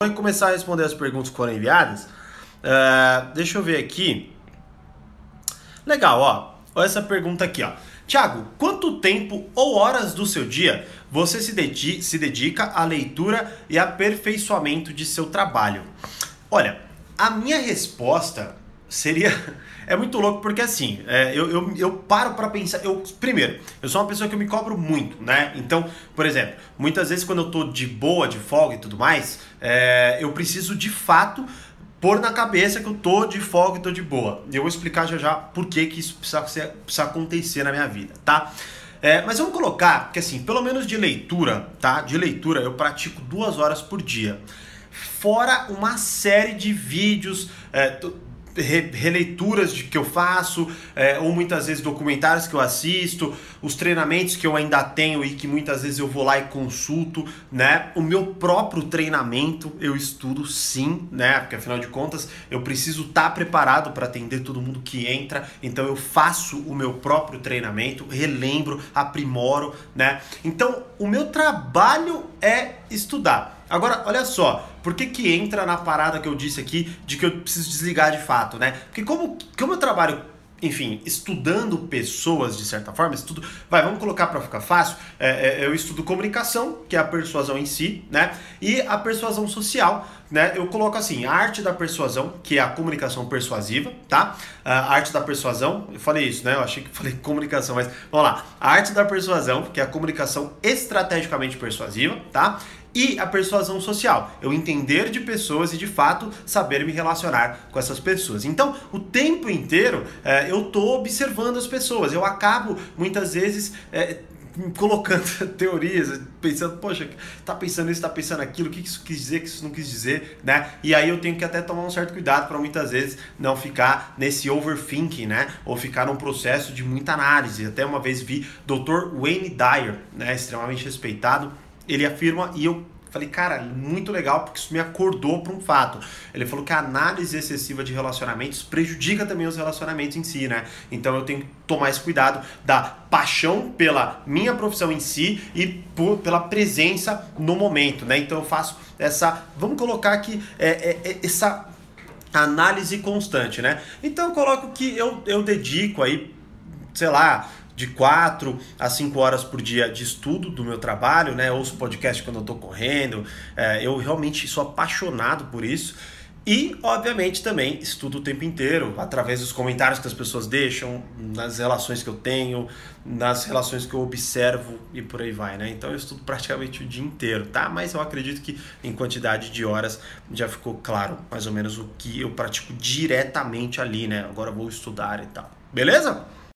Vou começar a responder as perguntas que foram enviadas. Uh, deixa eu ver aqui. Legal, ó. Olha essa pergunta aqui, ó. Tiago, quanto tempo ou horas do seu dia você se, dedi se dedica à leitura e aperfeiçoamento de seu trabalho? Olha, a minha resposta seria é muito louco porque assim, é, eu, eu, eu paro para pensar. Eu, primeiro, eu sou uma pessoa que eu me cobro muito, né? Então, por exemplo, muitas vezes quando eu tô de boa, de folga e tudo mais, é, eu preciso de fato pôr na cabeça que eu tô de folga e tô de boa. Eu vou explicar já já por que, que isso precisa, precisa acontecer na minha vida, tá? É, mas vamos colocar que assim, pelo menos de leitura, tá? De leitura eu pratico duas horas por dia. Fora uma série de vídeos, é, re, releituras de, que eu faço, é, ou muitas vezes documentários que eu assisto, os treinamentos que eu ainda tenho e que muitas vezes eu vou lá e consulto, né? O meu próprio treinamento eu estudo sim, né? Porque afinal de contas eu preciso estar tá preparado para atender todo mundo que entra, então eu faço o meu próprio treinamento, relembro, aprimoro, né? Então o meu trabalho é estudar. Agora, olha só, por que, que entra na parada que eu disse aqui de que eu preciso desligar de fato, né? Porque como, como eu trabalho enfim, estudando pessoas de certa forma, estudo, vai, vamos colocar para ficar fácil, é, é, eu estudo comunicação, que é a persuasão em si, né, e a persuasão social, né, eu coloco assim, a arte da persuasão, que é a comunicação persuasiva, tá, a arte da persuasão, eu falei isso, né, eu achei que falei comunicação, mas vamos lá, a arte da persuasão, que é a comunicação estrategicamente persuasiva, tá, e a persuasão social, eu entender de pessoas e de fato saber me relacionar com essas pessoas. Então, o tempo inteiro é, eu estou observando as pessoas, eu acabo muitas vezes. É, colocando teorias, pensando, poxa, tá pensando isso, tá pensando aquilo, o que isso quis dizer, o que isso não quis dizer, né? E aí eu tenho que até tomar um certo cuidado para muitas vezes não ficar nesse overthinking, né? Ou ficar num processo de muita análise. Até uma vez vi Dr. Wayne Dyer, né, extremamente respeitado, ele afirma, e eu falei, cara, muito legal, porque isso me acordou para um fato. Ele falou que a análise excessiva de relacionamentos prejudica também os relacionamentos em si, né? Então eu tenho que tomar esse cuidado da paixão pela minha profissão em si e por, pela presença no momento, né? Então eu faço essa, vamos colocar aqui, é, é, é essa análise constante, né? Então eu coloco que eu, eu dedico aí, sei lá, de 4 a 5 horas por dia de estudo do meu trabalho, né? Ouço podcast quando eu tô correndo. É, eu realmente sou apaixonado por isso. E, obviamente, também estudo o tempo inteiro, através dos comentários que as pessoas deixam, nas relações que eu tenho, nas relações que eu observo e por aí vai, né? Então eu estudo praticamente o dia inteiro, tá? Mas eu acredito que em quantidade de horas já ficou claro mais ou menos o que eu pratico diretamente ali, né? Agora vou estudar e tal. Beleza?